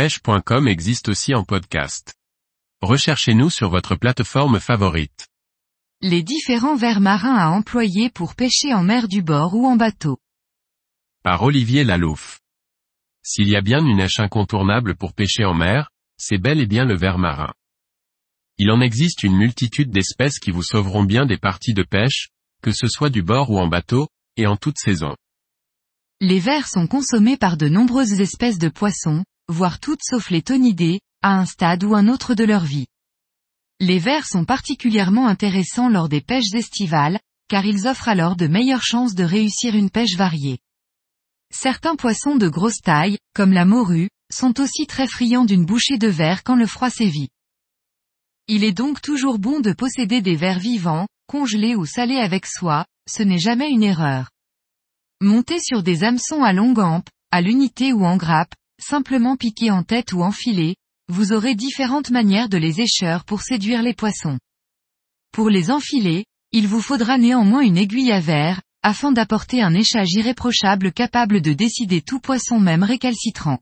pêche.com existe aussi en podcast. Recherchez-nous sur votre plateforme favorite. Les différents vers marins à employer pour pêcher en mer du bord ou en bateau. Par Olivier Lalouf. S'il y a bien une nêche incontournable pour pêcher en mer, c'est bel et bien le ver marin. Il en existe une multitude d'espèces qui vous sauveront bien des parties de pêche, que ce soit du bord ou en bateau, et en toute saison. Les vers sont consommés par de nombreuses espèces de poissons, voire toutes sauf les tonidés, à un stade ou un autre de leur vie. Les vers sont particulièrement intéressants lors des pêches estivales, car ils offrent alors de meilleures chances de réussir une pêche variée. Certains poissons de grosse taille, comme la morue, sont aussi très friands d'une bouchée de verre quand le froid sévit. Il est donc toujours bon de posséder des vers vivants, congelés ou salés avec soi, ce n'est jamais une erreur. Montez sur des hameçons à longue hampe, à l'unité ou en grappe, simplement piqués en tête ou enfilés, vous aurez différentes manières de les écheur pour séduire les poissons. Pour les enfiler, il vous faudra néanmoins une aiguille à verre, afin d'apporter un échage irréprochable capable de décider tout poisson même récalcitrant.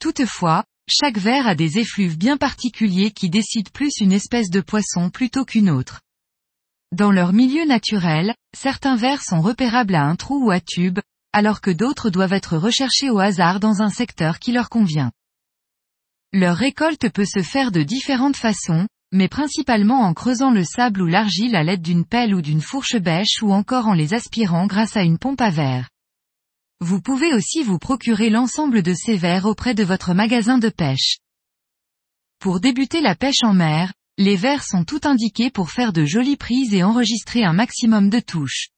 Toutefois, chaque verre a des effluves bien particuliers qui décident plus une espèce de poisson plutôt qu'une autre. Dans leur milieu naturel, certains vers sont repérables à un trou ou à tube, alors que d'autres doivent être recherchés au hasard dans un secteur qui leur convient. Leur récolte peut se faire de différentes façons, mais principalement en creusant le sable ou l'argile à l'aide d'une pelle ou d'une fourche bêche ou encore en les aspirant grâce à une pompe à verre. Vous pouvez aussi vous procurer l'ensemble de ces verres auprès de votre magasin de pêche. Pour débuter la pêche en mer, les verres sont tout indiqués pour faire de jolies prises et enregistrer un maximum de touches.